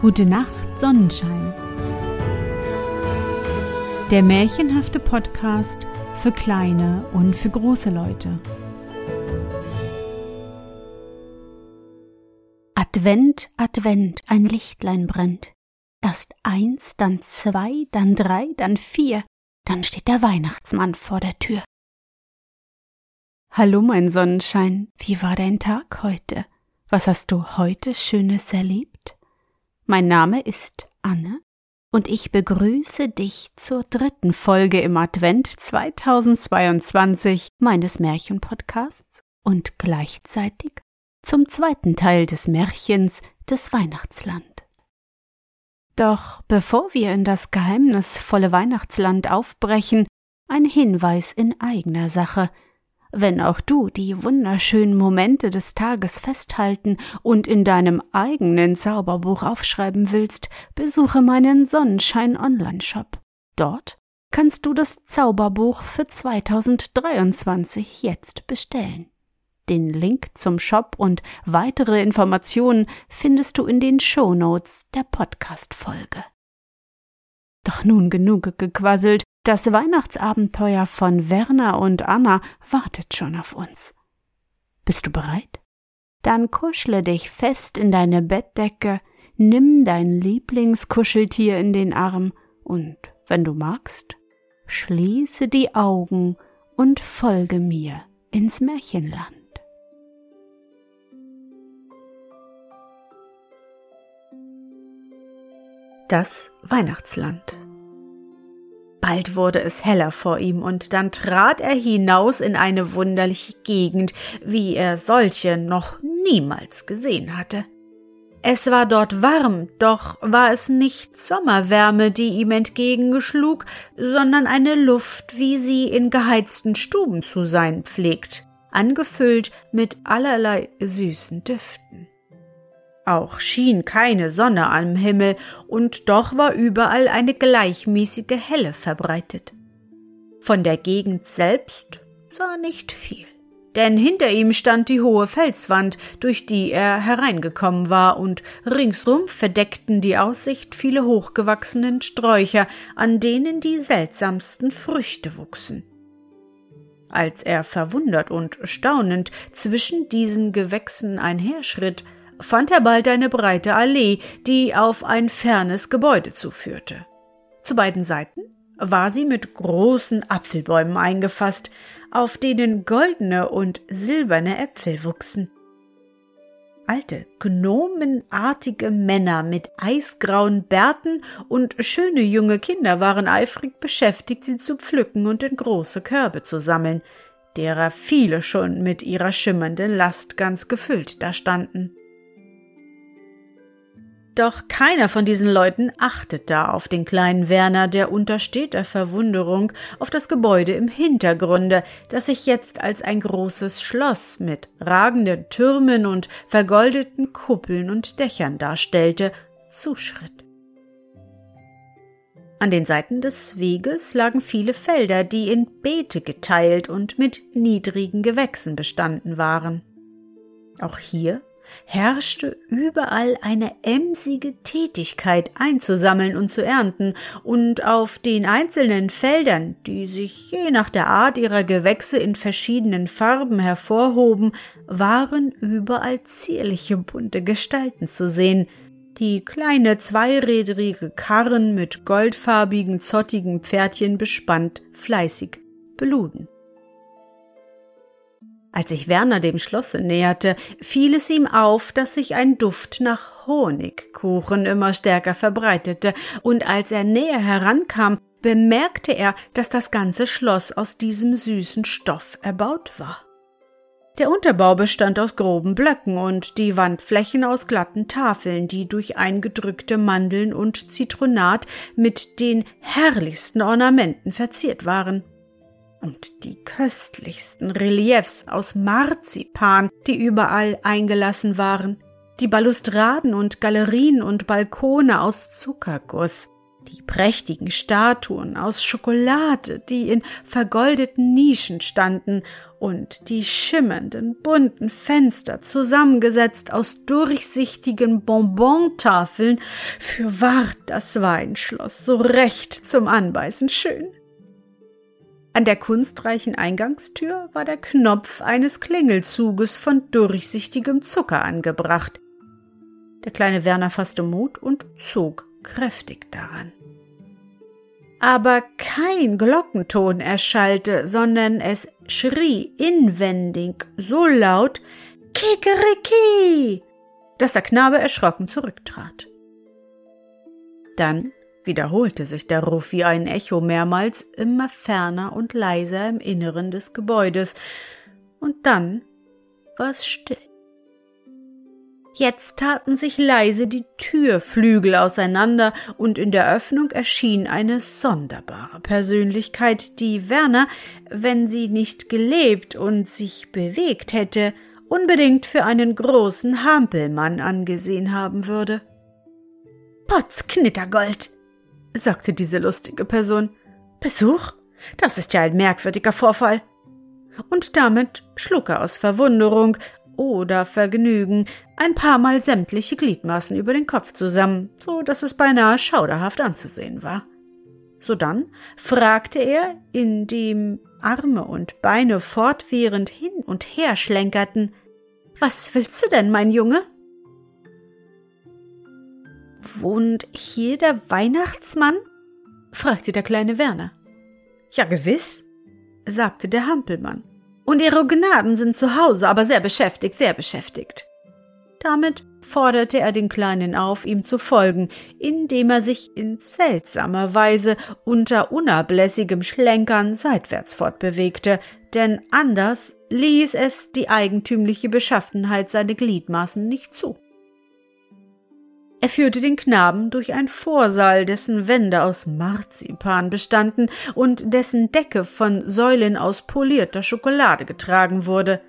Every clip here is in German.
Gute Nacht, Sonnenschein. Der märchenhafte Podcast für kleine und für große Leute. Advent, Advent, ein Lichtlein brennt. Erst eins, dann zwei, dann drei, dann vier, dann steht der Weihnachtsmann vor der Tür. Hallo, mein Sonnenschein, wie war dein Tag heute? Was hast du heute Schönes erlebt? Mein Name ist Anne und ich begrüße dich zur dritten Folge im Advent 2022 meines Märchenpodcasts und gleichzeitig zum zweiten Teil des Märchens des Weihnachtsland. Doch bevor wir in das geheimnisvolle Weihnachtsland aufbrechen, ein Hinweis in eigener Sache – wenn auch du die wunderschönen Momente des Tages festhalten und in deinem eigenen Zauberbuch aufschreiben willst, besuche meinen Sonnenschein Online-Shop. Dort kannst du das Zauberbuch für 2023 jetzt bestellen. Den Link zum Shop und weitere Informationen findest du in den Shownotes der Podcast-Folge. Doch nun genug gequasselt, das Weihnachtsabenteuer von Werner und Anna wartet schon auf uns. Bist du bereit? Dann kuschle dich fest in deine Bettdecke, nimm dein Lieblingskuscheltier in den Arm und, wenn du magst, schließe die Augen und folge mir ins Märchenland. Das Weihnachtsland Bald wurde es heller vor ihm, und dann trat er hinaus in eine wunderliche Gegend, wie er solche noch niemals gesehen hatte. Es war dort warm, doch war es nicht Sommerwärme, die ihm entgegengeschlug, sondern eine Luft, wie sie in geheizten Stuben zu sein pflegt, angefüllt mit allerlei süßen Düften. Auch schien keine Sonne am Himmel, und doch war überall eine gleichmäßige Helle verbreitet. Von der Gegend selbst sah nicht viel, denn hinter ihm stand die hohe Felswand, durch die er hereingekommen war, und ringsrum verdeckten die Aussicht viele hochgewachsenen Sträucher, an denen die seltsamsten Früchte wuchsen. Als er verwundert und staunend zwischen diesen Gewächsen einherschritt, fand er bald eine breite Allee, die auf ein fernes Gebäude zuführte. Zu beiden Seiten war sie mit großen Apfelbäumen eingefasst, auf denen goldene und silberne Äpfel wuchsen. Alte, gnomenartige Männer mit eisgrauen Bärten und schöne junge Kinder waren eifrig beschäftigt, sie zu pflücken und in große Körbe zu sammeln, derer viele schon mit ihrer schimmernden Last ganz gefüllt dastanden. Doch keiner von diesen Leuten achtet da auf den kleinen Werner, der unter steter Verwunderung auf das Gebäude im Hintergrunde, das sich jetzt als ein großes Schloss mit ragenden Türmen und vergoldeten Kuppeln und Dächern darstellte, zuschritt. An den Seiten des Weges lagen viele Felder, die in Beete geteilt und mit niedrigen Gewächsen bestanden waren. Auch hier herrschte überall eine emsige Tätigkeit einzusammeln und zu ernten, und auf den einzelnen Feldern, die sich je nach der Art ihrer Gewächse in verschiedenen Farben hervorhoben, waren überall zierliche bunte Gestalten zu sehen, die kleine zweirädrige Karren mit goldfarbigen, zottigen Pferdchen bespannt fleißig beluden. Als sich Werner dem Schlosse näherte, fiel es ihm auf, dass sich ein Duft nach Honigkuchen immer stärker verbreitete, und als er näher herankam, bemerkte er, dass das ganze Schloss aus diesem süßen Stoff erbaut war. Der Unterbau bestand aus groben Blöcken und die Wandflächen aus glatten Tafeln, die durch eingedrückte Mandeln und Zitronat mit den herrlichsten Ornamenten verziert waren und die köstlichsten Reliefs aus Marzipan, die überall eingelassen waren, die Balustraden und Galerien und Balkone aus Zuckerguss, die prächtigen Statuen aus Schokolade, die in vergoldeten Nischen standen, und die schimmernden, bunten Fenster, zusammengesetzt aus durchsichtigen Bonbontafeln, fürwahr das Weinschloss so recht zum Anbeißen schön. An der kunstreichen Eingangstür war der Knopf eines Klingelzuges von durchsichtigem Zucker angebracht. Der kleine Werner fasste Mut und zog kräftig daran aber kein Glockenton erschallte, sondern es schrie inwendig so laut Kikeriki, dass der Knabe erschrocken zurücktrat. Dann wiederholte sich der Ruf wie ein Echo mehrmals immer ferner und leiser im Inneren des Gebäudes, und dann war es still. Jetzt taten sich leise die Türflügel auseinander, und in der Öffnung erschien eine sonderbare Persönlichkeit, die Werner, wenn sie nicht gelebt und sich bewegt hätte, unbedingt für einen großen Hampelmann angesehen haben würde. Potz Knittergold, sagte diese lustige Person. Besuch? Das ist ja ein merkwürdiger Vorfall. Und damit schlug er aus Verwunderung oder Vergnügen ein paar Mal sämtliche Gliedmaßen über den Kopf zusammen, so dass es beinahe schauderhaft anzusehen war. Sodann fragte er, indem Arme und Beine fortwährend hin und her schlenkerten, Was willst du denn, mein Junge? Wohnt hier der Weihnachtsmann? fragte der kleine Werner. Ja, gewiss, sagte der Hampelmann. Und ihre Gnaden sind zu Hause, aber sehr beschäftigt, sehr beschäftigt. Damit forderte er den Kleinen auf, ihm zu folgen, indem er sich in seltsamer Weise unter unablässigem Schlenkern seitwärts fortbewegte, denn anders ließ es die eigentümliche Beschaffenheit seiner Gliedmaßen nicht zu. Er führte den Knaben durch ein Vorsaal, dessen Wände aus Marzipan bestanden und dessen Decke von Säulen aus polierter Schokolade getragen wurde.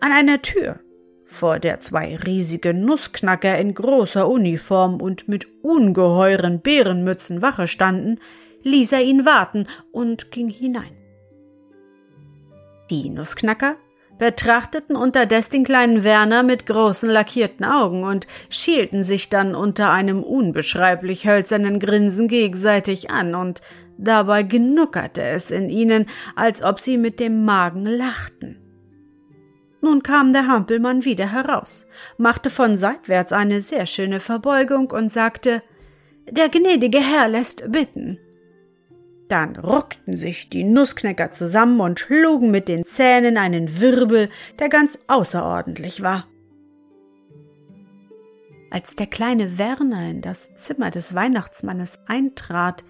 An einer Tür, vor der zwei riesige Nussknacker in großer Uniform und mit ungeheuren Bärenmützen Wache standen, ließ er ihn warten und ging hinein. Die Nussknacker betrachteten unterdes den kleinen Werner mit großen lackierten Augen und schielten sich dann unter einem unbeschreiblich hölzernen Grinsen gegenseitig an, und dabei genuckerte es in ihnen, als ob sie mit dem Magen lachten. Nun kam der Hampelmann wieder heraus, machte von seitwärts eine sehr schöne Verbeugung und sagte Der gnädige Herr lässt bitten. Dann ruckten sich die Nussknacker zusammen und schlugen mit den Zähnen einen Wirbel, der ganz außerordentlich war. Als der kleine Werner in das Zimmer des Weihnachtsmannes eintrat,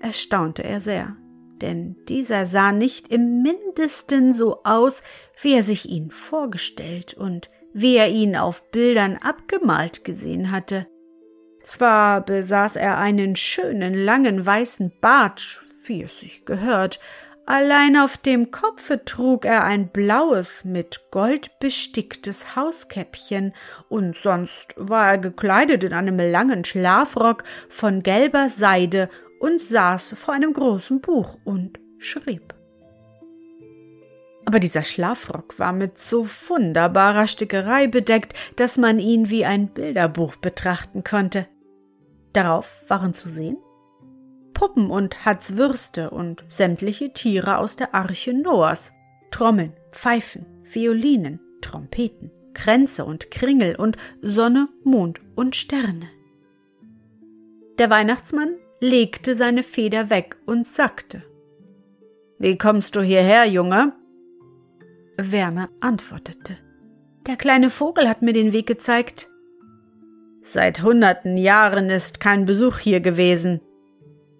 erstaunte er sehr, denn dieser sah nicht im mindesten so aus, wie er sich ihn vorgestellt und wie er ihn auf Bildern abgemalt gesehen hatte. Zwar besaß er einen schönen langen weißen Bart, wie es sich gehört. Allein auf dem Kopfe trug er ein blaues, mit Gold besticktes Hauskäppchen, und sonst war er gekleidet in einem langen Schlafrock von gelber Seide und saß vor einem großen Buch und schrieb. Aber dieser Schlafrock war mit so wunderbarer Stickerei bedeckt, dass man ihn wie ein Bilderbuch betrachten konnte. Darauf waren zu sehen Puppen und Hatzwürste und sämtliche Tiere aus der Arche Noahs, Trommeln, Pfeifen, Violinen, Trompeten, Kränze und Kringel und Sonne, Mond und Sterne. Der Weihnachtsmann legte seine Feder weg und sagte Wie kommst du hierher, Junge? Werner antwortete Der kleine Vogel hat mir den Weg gezeigt. Seit hunderten Jahren ist kein Besuch hier gewesen,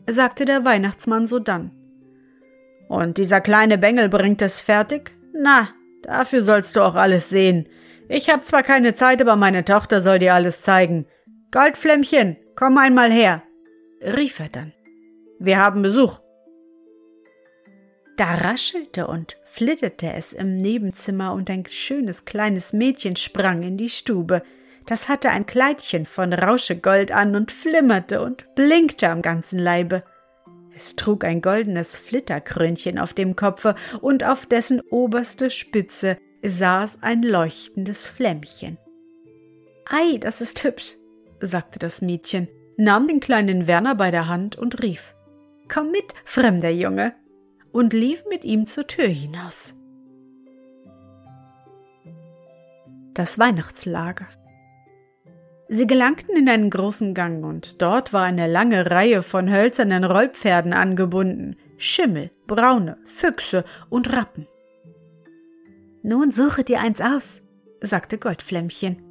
sagte der Weihnachtsmann sodann. Und dieser kleine Bengel bringt es fertig? Na, dafür sollst du auch alles sehen. Ich hab zwar keine Zeit, aber meine Tochter soll dir alles zeigen. Goldflämmchen, komm einmal her, rief er dann. Wir haben Besuch. Da raschelte und flitterte es im Nebenzimmer und ein schönes kleines Mädchen sprang in die Stube. Das hatte ein Kleidchen von Rauschegold an und flimmerte und blinkte am ganzen Leibe. Es trug ein goldenes Flitterkrönchen auf dem Kopfe, und auf dessen oberste Spitze saß ein leuchtendes Flämmchen. Ei, das ist hübsch, sagte das Mädchen, nahm den kleinen Werner bei der Hand und rief Komm mit, fremder Junge, und lief mit ihm zur Tür hinaus. Das Weihnachtslager. Sie gelangten in einen großen Gang, und dort war eine lange Reihe von hölzernen Rollpferden angebunden, Schimmel, Braune, Füchse und Rappen. Nun suche dir eins aus, sagte Goldflämmchen.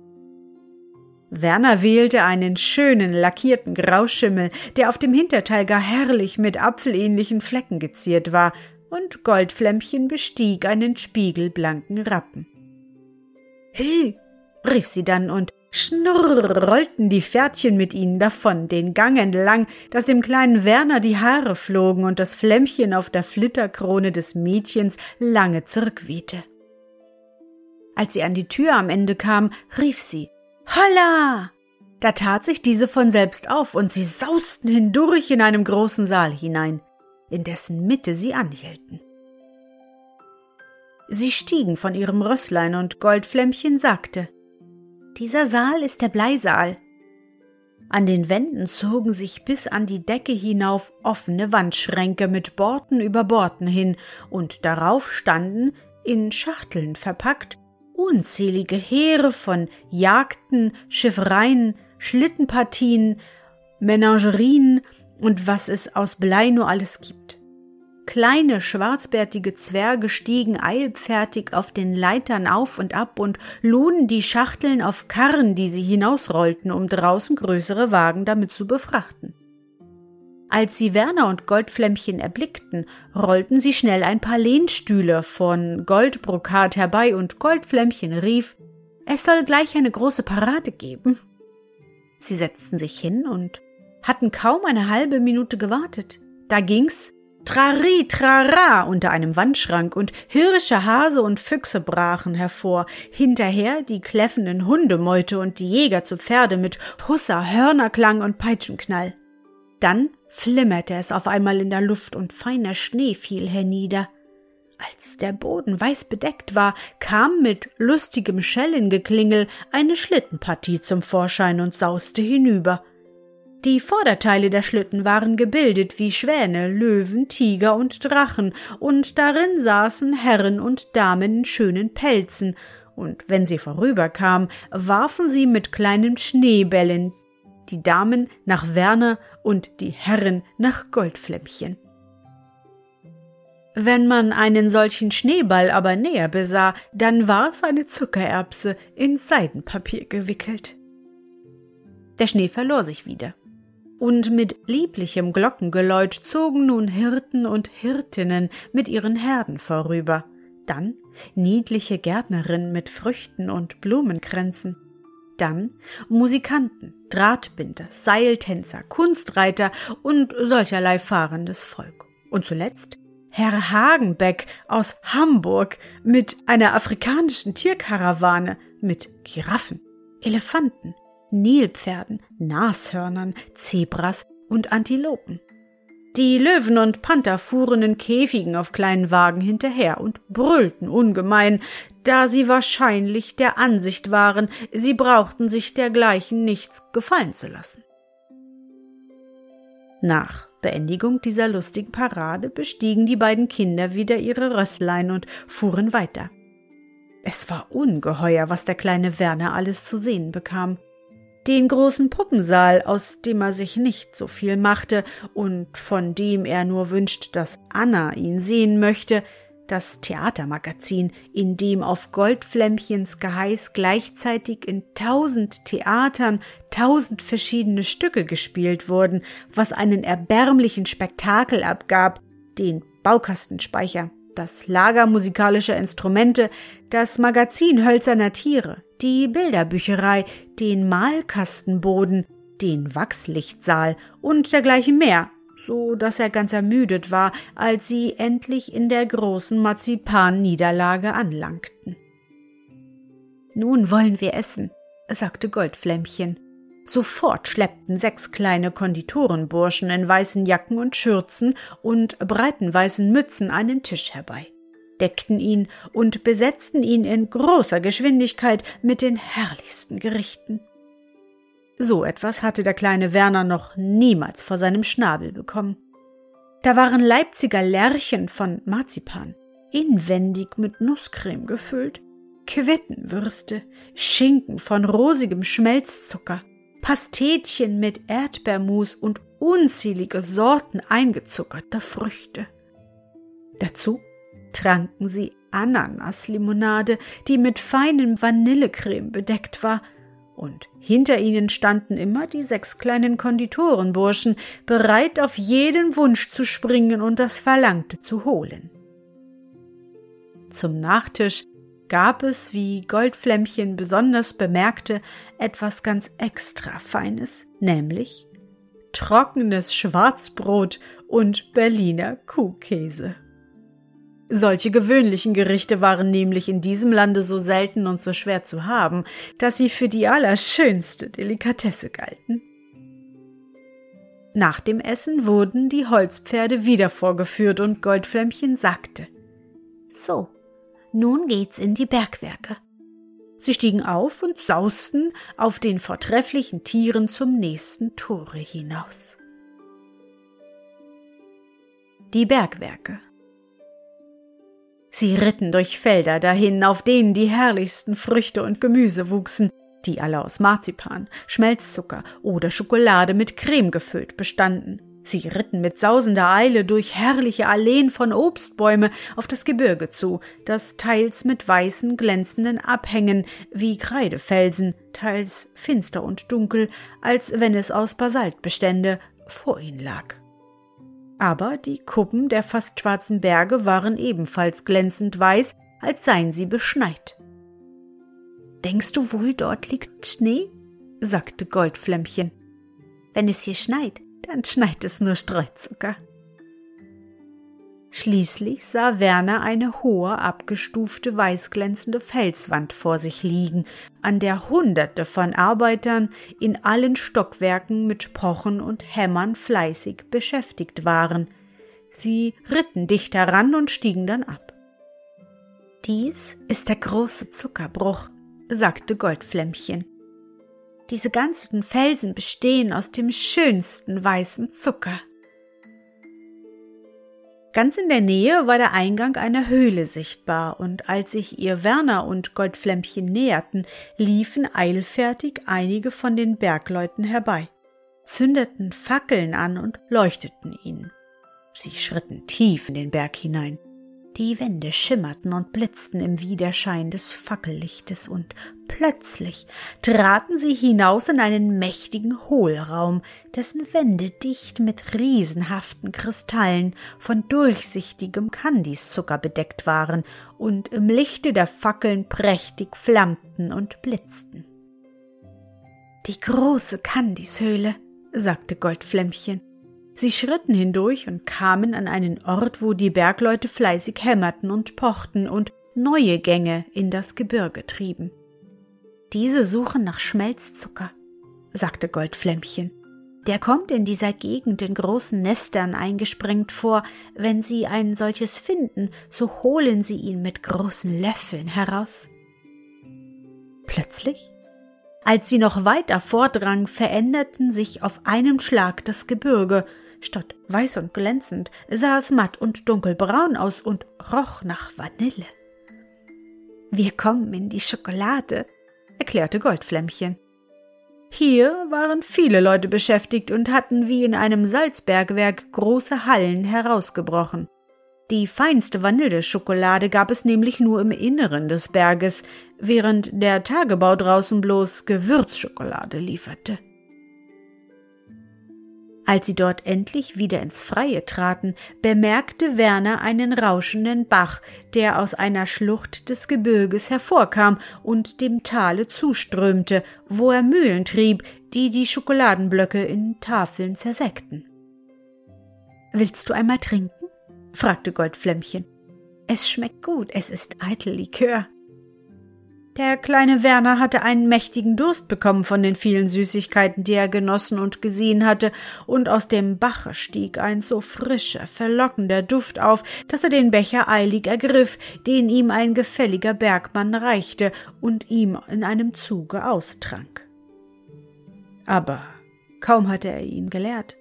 Werner wählte einen schönen lackierten Grauschimmel, der auf dem Hinterteil gar herrlich mit apfelähnlichen Flecken geziert war, und Goldflämmchen bestieg einen spiegelblanken Rappen. He, rief sie dann und Schnurr rollten die Pferdchen mit ihnen davon, den Gang entlang, dass dem kleinen Werner die Haare flogen und das Flämmchen auf der Flitterkrone des Mädchens lange zurückwehte. Als sie an die Tür am Ende kam, rief sie Holla! Da tat sich diese von selbst auf, und sie sausten hindurch in einem großen Saal hinein, in dessen Mitte sie anhielten. Sie stiegen von ihrem Rösslein, und Goldflämmchen sagte dieser Saal ist der Bleisaal. An den Wänden zogen sich bis an die Decke hinauf offene Wandschränke mit Borten über Borten hin, und darauf standen, in Schachteln verpackt, unzählige Heere von Jagden, Schiffreien, Schlittenpartien, Menagerien und was es aus Blei nur alles gibt. Kleine schwarzbärtige Zwerge stiegen eilfertig auf den Leitern auf und ab und luden die Schachteln auf Karren, die sie hinausrollten, um draußen größere Wagen damit zu befrachten. Als sie Werner und Goldflämmchen erblickten, rollten sie schnell ein paar Lehnstühle von Goldbrokat herbei und Goldflämmchen rief, es soll gleich eine große Parade geben. Sie setzten sich hin und hatten kaum eine halbe Minute gewartet. Da ging's Trari, trara unter einem Wandschrank und Hirsche, Hase und Füchse brachen hervor, hinterher die kläffenden Hundemeute und die Jäger zu Pferde mit Husser, Hörnerklang und Peitschenknall. Dann flimmerte es auf einmal in der Luft und feiner Schnee fiel hernieder. Als der Boden weiß bedeckt war, kam mit lustigem Schellengeklingel eine Schlittenpartie zum Vorschein und sauste hinüber. Die Vorderteile der Schlitten waren gebildet wie Schwäne, Löwen, Tiger und Drachen, und darin saßen Herren und Damen in schönen Pelzen, und wenn sie vorüberkamen, warfen sie mit kleinen Schneebällen die Damen nach Werner und die Herren nach Goldflämmchen. Wenn man einen solchen Schneeball aber näher besah, dann war es eine Zuckererbse in Seidenpapier gewickelt. Der Schnee verlor sich wieder und mit lieblichem Glockengeläut zogen nun Hirten und Hirtinnen mit ihren Herden vorüber, dann niedliche Gärtnerinnen mit Früchten und Blumenkränzen, dann Musikanten, Drahtbinder, Seiltänzer, Kunstreiter und solcherlei fahrendes Volk. Und zuletzt Herr Hagenbeck aus Hamburg mit einer afrikanischen Tierkarawane mit Giraffen, Elefanten, Nilpferden, Nashörnern, Zebras und Antilopen. Die Löwen und Panther fuhren in Käfigen auf kleinen Wagen hinterher und brüllten ungemein, da sie wahrscheinlich der Ansicht waren, sie brauchten sich dergleichen nichts gefallen zu lassen. Nach Beendigung dieser lustigen Parade bestiegen die beiden Kinder wieder ihre Rösslein und fuhren weiter. Es war ungeheuer, was der kleine Werner alles zu sehen bekam den großen Puppensaal, aus dem er sich nicht so viel machte und von dem er nur wünscht, dass Anna ihn sehen möchte, das Theatermagazin, in dem auf Goldflämmchens Geheiß gleichzeitig in tausend Theatern tausend verschiedene Stücke gespielt wurden, was einen erbärmlichen Spektakel abgab, den Baukastenspeicher, das Lager musikalischer Instrumente, das Magazin hölzerner Tiere, die Bilderbücherei, den Malkastenboden, den Wachslichtsaal und dergleichen mehr, so dass er ganz ermüdet war, als sie endlich in der großen Marzipan-Niederlage anlangten. Nun wollen wir essen, sagte Goldflämmchen. Sofort schleppten sechs kleine Konditorenburschen in weißen Jacken und Schürzen und breiten weißen Mützen einen Tisch herbei, deckten ihn und besetzten ihn in großer Geschwindigkeit mit den herrlichsten Gerichten. So etwas hatte der kleine Werner noch niemals vor seinem Schnabel bekommen. Da waren Leipziger Lerchen von Marzipan, inwendig mit Nusscreme gefüllt, Quettenwürste, Schinken von rosigem Schmelzzucker, Pastetchen mit Erdbeermus und unzählige Sorten eingezuckerter Früchte. Dazu tranken sie Ananaslimonade, die mit feinem Vanillecreme bedeckt war, und hinter ihnen standen immer die sechs kleinen Konditorenburschen, bereit auf jeden Wunsch zu springen und das Verlangte zu holen. Zum Nachtisch gab es, wie Goldflämmchen besonders bemerkte, etwas ganz extra Feines, nämlich trockenes Schwarzbrot und Berliner Kuhkäse. Solche gewöhnlichen Gerichte waren nämlich in diesem Lande so selten und so schwer zu haben, dass sie für die allerschönste Delikatesse galten. Nach dem Essen wurden die Holzpferde wieder vorgeführt und Goldflämmchen sagte So, nun geht's in die Bergwerke. Sie stiegen auf und sausten auf den vortrefflichen Tieren zum nächsten Tore hinaus. Die Bergwerke. Sie ritten durch Felder dahin, auf denen die herrlichsten Früchte und Gemüse wuchsen, die alle aus Marzipan, Schmelzzucker oder Schokolade mit Creme gefüllt bestanden. Sie ritten mit sausender Eile durch herrliche Alleen von Obstbäume auf das Gebirge zu, das teils mit weißen, glänzenden Abhängen wie Kreidefelsen, teils finster und dunkel, als wenn es aus Basalt bestände, vor ihnen lag. Aber die Kuppen der fast schwarzen Berge waren ebenfalls glänzend weiß, als seien sie beschneit. Denkst du wohl, dort liegt Schnee? sagte Goldflämmchen. Wenn es hier schneit, dann schneit es nur Streuzucker. Schließlich sah Werner eine hohe, abgestufte, weißglänzende Felswand vor sich liegen, an der Hunderte von Arbeitern in allen Stockwerken mit Pochen und Hämmern fleißig beschäftigt waren. Sie ritten dicht heran und stiegen dann ab. Dies ist der große Zuckerbruch, sagte Goldflämmchen. Diese ganzen Felsen bestehen aus dem schönsten weißen Zucker. Ganz in der Nähe war der Eingang einer Höhle sichtbar, und als sich ihr Werner und Goldflämmchen näherten, liefen eilfertig einige von den Bergleuten herbei, zündeten Fackeln an und leuchteten ihnen. Sie schritten tief in den Berg hinein. Die Wände schimmerten und blitzten im Widerschein des Fackellichtes, und plötzlich traten sie hinaus in einen mächtigen Hohlraum, dessen Wände dicht mit riesenhaften Kristallen von durchsichtigem Kandiszucker bedeckt waren und im Lichte der Fackeln prächtig flammten und blitzten. Die große Kandishöhle, sagte Goldflämmchen. Sie schritten hindurch und kamen an einen Ort, wo die Bergleute fleißig hämmerten und pochten und neue Gänge in das Gebirge trieben. Diese suchen nach Schmelzzucker, sagte Goldflämmchen. Der kommt in dieser Gegend in großen Nestern eingesprengt vor. Wenn Sie ein solches finden, so holen Sie ihn mit großen Löffeln heraus. Plötzlich als sie noch weiter vordrangen, veränderten sich auf einem Schlag das Gebirge, Statt weiß und glänzend sah es matt und dunkelbraun aus und roch nach Vanille. Wir kommen in die Schokolade, erklärte Goldflämmchen. Hier waren viele Leute beschäftigt und hatten wie in einem Salzbergwerk große Hallen herausgebrochen. Die feinste Vanilleschokolade gab es nämlich nur im Inneren des Berges, während der Tagebau draußen bloß Gewürzschokolade lieferte. Als sie dort endlich wieder ins Freie traten, bemerkte Werner einen rauschenden Bach, der aus einer Schlucht des Gebirges hervorkam und dem Tale zuströmte, wo er Mühlen trieb, die die Schokoladenblöcke in Tafeln zersäckten. Willst du einmal trinken? fragte Goldflämmchen. Es schmeckt gut, es ist eitel Likör. Der kleine Werner hatte einen mächtigen Durst bekommen von den vielen Süßigkeiten, die er genossen und gesehen hatte, und aus dem Bache stieg ein so frischer, verlockender Duft auf, dass er den Becher eilig ergriff, den ihm ein gefälliger Bergmann reichte und ihm in einem Zuge austrank. Aber kaum hatte er ihn geleert,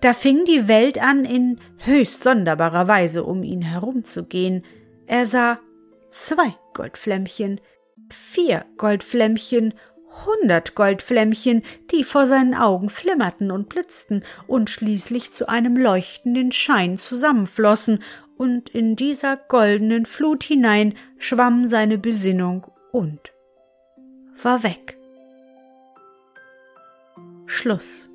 da fing die Welt an, in höchst sonderbarer Weise um ihn herumzugehen. Er sah zwei Goldflämmchen, vier Goldflämmchen, hundert Goldflämmchen, die vor seinen Augen flimmerten und blitzten und schließlich zu einem leuchtenden Schein zusammenflossen, und in dieser goldenen Flut hinein schwamm seine Besinnung und war weg. Schluss.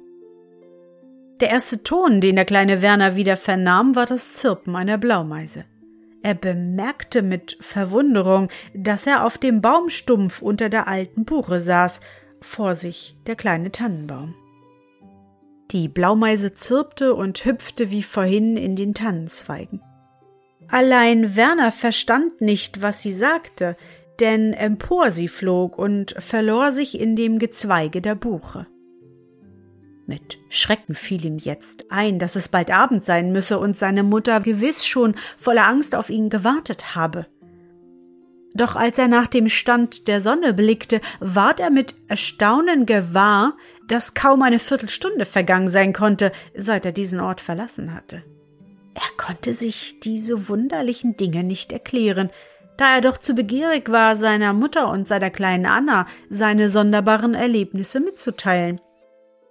Der erste Ton, den der kleine Werner wieder vernahm, war das Zirpen einer Blaumeise. Er bemerkte mit Verwunderung, dass er auf dem Baumstumpf unter der alten Buche saß, vor sich der kleine Tannenbaum. Die Blaumeise zirpte und hüpfte wie vorhin in den Tannenzweigen. Allein Werner verstand nicht, was sie sagte, denn empor sie flog und verlor sich in dem Gezweige der Buche. Mit Schrecken fiel ihm jetzt ein, dass es bald Abend sein müsse und seine Mutter gewiss schon voller Angst auf ihn gewartet habe. Doch als er nach dem Stand der Sonne blickte, ward er mit Erstaunen gewahr, dass kaum eine Viertelstunde vergangen sein konnte, seit er diesen Ort verlassen hatte. Er konnte sich diese wunderlichen Dinge nicht erklären, da er doch zu begierig war, seiner Mutter und seiner kleinen Anna seine sonderbaren Erlebnisse mitzuteilen.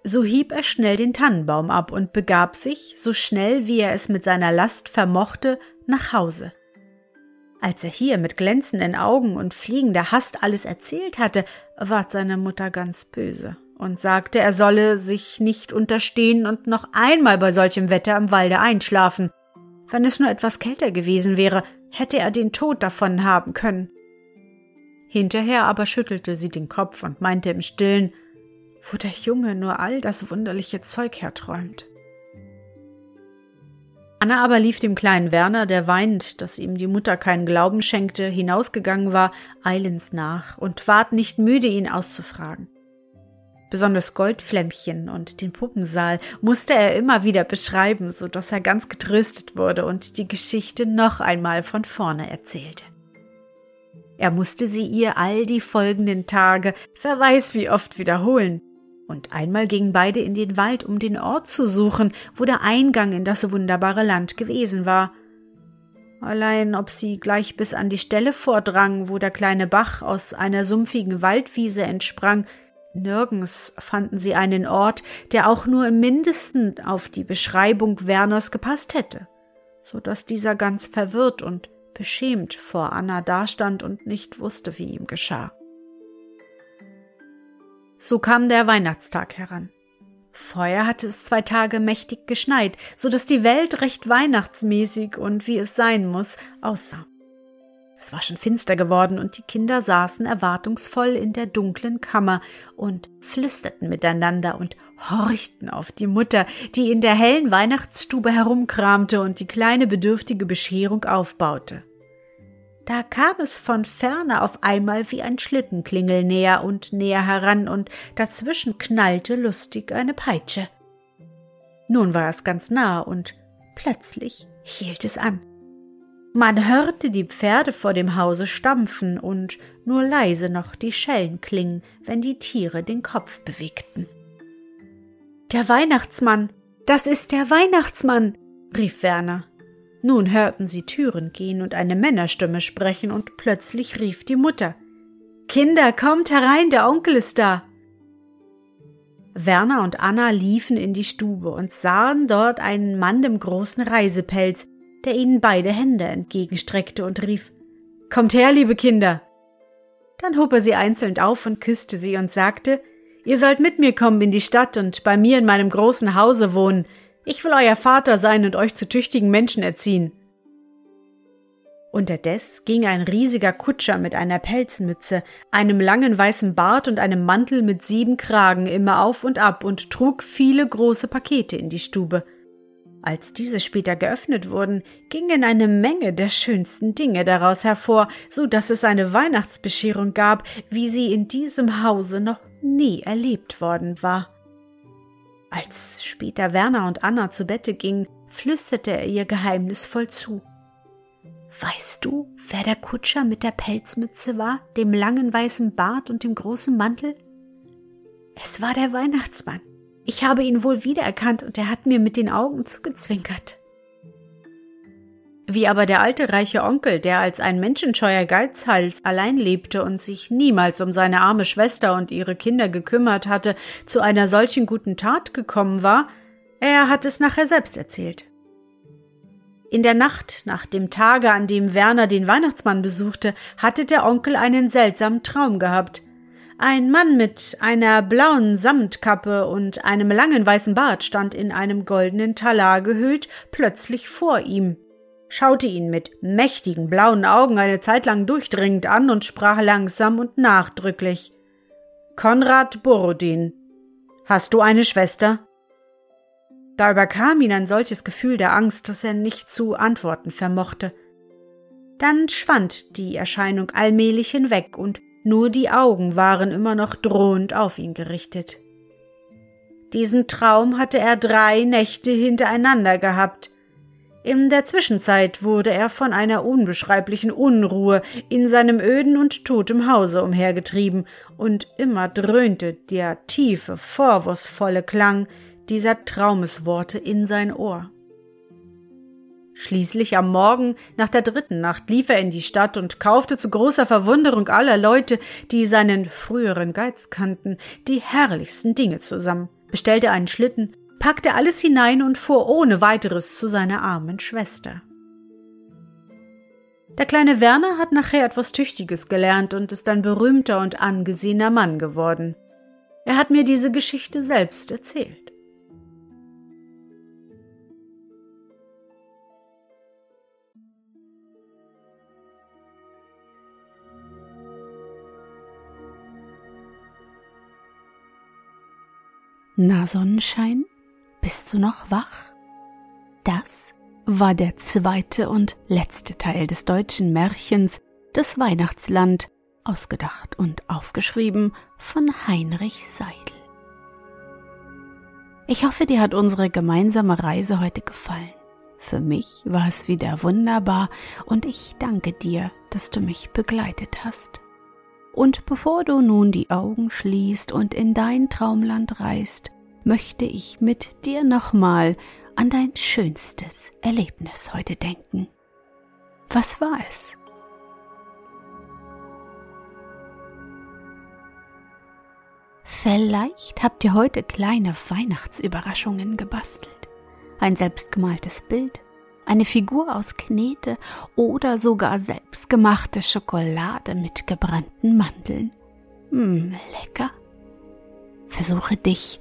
So hieb er schnell den Tannenbaum ab und begab sich, so schnell wie er es mit seiner Last vermochte, nach Hause. Als er hier mit glänzenden Augen und fliegender Hast alles erzählt hatte, ward seine Mutter ganz böse und sagte, er solle sich nicht unterstehen und noch einmal bei solchem Wetter im Walde einschlafen. Wenn es nur etwas kälter gewesen wäre, hätte er den Tod davon haben können. Hinterher aber schüttelte sie den Kopf und meinte im stillen, wo der Junge nur all das wunderliche Zeug herträumt. Anna aber lief dem kleinen Werner, der weinend, dass ihm die Mutter keinen Glauben schenkte, hinausgegangen war, eilends nach und ward nicht müde, ihn auszufragen. Besonders Goldflämmchen und den Puppensaal musste er immer wieder beschreiben, so dass er ganz getröstet wurde und die Geschichte noch einmal von vorne erzählte. Er musste sie ihr all die folgenden Tage, wer weiß wie oft wiederholen, und einmal gingen beide in den Wald, um den Ort zu suchen, wo der Eingang in das wunderbare Land gewesen war. Allein ob sie gleich bis an die Stelle vordrangen, wo der kleine Bach aus einer sumpfigen Waldwiese entsprang, nirgends fanden sie einen Ort, der auch nur im mindesten auf die Beschreibung Werners gepasst hätte, so dass dieser ganz verwirrt und beschämt vor Anna dastand und nicht wusste, wie ihm geschah. So kam der Weihnachtstag heran. Vorher hatte es zwei Tage mächtig geschneit, so dass die Welt recht weihnachtsmäßig und wie es sein muss aussah. Es war schon finster geworden und die Kinder saßen erwartungsvoll in der dunklen Kammer und flüsterten miteinander und horchten auf die Mutter, die in der hellen Weihnachtsstube herumkramte und die kleine bedürftige Bescherung aufbaute. Da kam es von ferne auf einmal wie ein Schlittenklingel näher und näher heran, und dazwischen knallte lustig eine Peitsche. Nun war es ganz nah, und plötzlich hielt es an. Man hörte die Pferde vor dem Hause stampfen und nur leise noch die Schellen klingen, wenn die Tiere den Kopf bewegten. Der Weihnachtsmann, das ist der Weihnachtsmann, rief Werner. Nun hörten sie Türen gehen und eine Männerstimme sprechen, und plötzlich rief die Mutter Kinder, kommt herein, der Onkel ist da. Werner und Anna liefen in die Stube und sahen dort einen Mann im großen Reisepelz, der ihnen beide Hände entgegenstreckte und rief Kommt her, liebe Kinder. Dann hob er sie einzeln auf und küsste sie und sagte Ihr sollt mit mir kommen in die Stadt und bei mir in meinem großen Hause wohnen, ich will euer Vater sein und euch zu tüchtigen Menschen erziehen. Unterdes ging ein riesiger Kutscher mit einer Pelzmütze, einem langen weißen Bart und einem Mantel mit sieben Kragen immer auf und ab und trug viele große Pakete in die Stube. Als diese später geöffnet wurden, gingen eine Menge der schönsten Dinge daraus hervor, so dass es eine Weihnachtsbescherung gab, wie sie in diesem Hause noch nie erlebt worden war. Als später Werner und Anna zu Bette gingen, flüsterte er ihr geheimnisvoll zu. Weißt du, wer der Kutscher mit der Pelzmütze war, dem langen weißen Bart und dem großen Mantel? Es war der Weihnachtsmann. Ich habe ihn wohl wiedererkannt und er hat mir mit den Augen zugezwinkert. Wie aber der alte reiche Onkel, der als ein menschenscheuer Geizhals allein lebte und sich niemals um seine arme Schwester und ihre Kinder gekümmert hatte, zu einer solchen guten Tat gekommen war, er hat es nachher selbst erzählt. In der Nacht nach dem Tage, an dem Werner den Weihnachtsmann besuchte, hatte der Onkel einen seltsamen Traum gehabt. Ein Mann mit einer blauen Samtkappe und einem langen weißen Bart stand in einem goldenen Talar gehüllt plötzlich vor ihm, schaute ihn mit mächtigen blauen Augen eine Zeit lang durchdringend an und sprach langsam und nachdrücklich Konrad Borodin, hast du eine Schwester? Da überkam ihn ein solches Gefühl der Angst, dass er nicht zu antworten vermochte. Dann schwand die Erscheinung allmählich hinweg, und nur die Augen waren immer noch drohend auf ihn gerichtet. Diesen Traum hatte er drei Nächte hintereinander gehabt. In der Zwischenzeit wurde er von einer unbeschreiblichen Unruhe in seinem öden und totem Hause umhergetrieben, und immer dröhnte der tiefe, vorwurfsvolle Klang dieser Traumesworte in sein Ohr. Schließlich am Morgen nach der dritten Nacht lief er in die Stadt und kaufte zu großer Verwunderung aller Leute, die seinen früheren Geiz kannten, die herrlichsten Dinge zusammen, bestellte einen Schlitten, packte alles hinein und fuhr ohne weiteres zu seiner armen Schwester. Der kleine Werner hat nachher etwas Tüchtiges gelernt und ist ein berühmter und angesehener Mann geworden. Er hat mir diese Geschichte selbst erzählt. Na Sonnenschein, bist du noch wach? Das war der zweite und letzte Teil des deutschen Märchens Das Weihnachtsland, ausgedacht und aufgeschrieben von Heinrich Seidel. Ich hoffe, dir hat unsere gemeinsame Reise heute gefallen. Für mich war es wieder wunderbar und ich danke dir, dass du mich begleitet hast. Und bevor du nun die Augen schließt und in dein Traumland reist, möchte ich mit dir nochmal an dein schönstes Erlebnis heute denken. Was war es? Vielleicht habt ihr heute kleine Weihnachtsüberraschungen gebastelt. Ein selbstgemaltes Bild, eine Figur aus Knete oder sogar selbstgemachte Schokolade mit gebrannten Mandeln. Hm, lecker. Versuche dich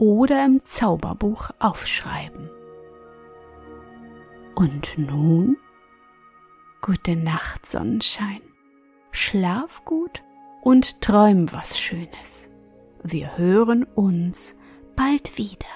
oder im Zauberbuch aufschreiben. Und nun? Gute Nacht, Sonnenschein. Schlaf gut und träum was Schönes. Wir hören uns bald wieder.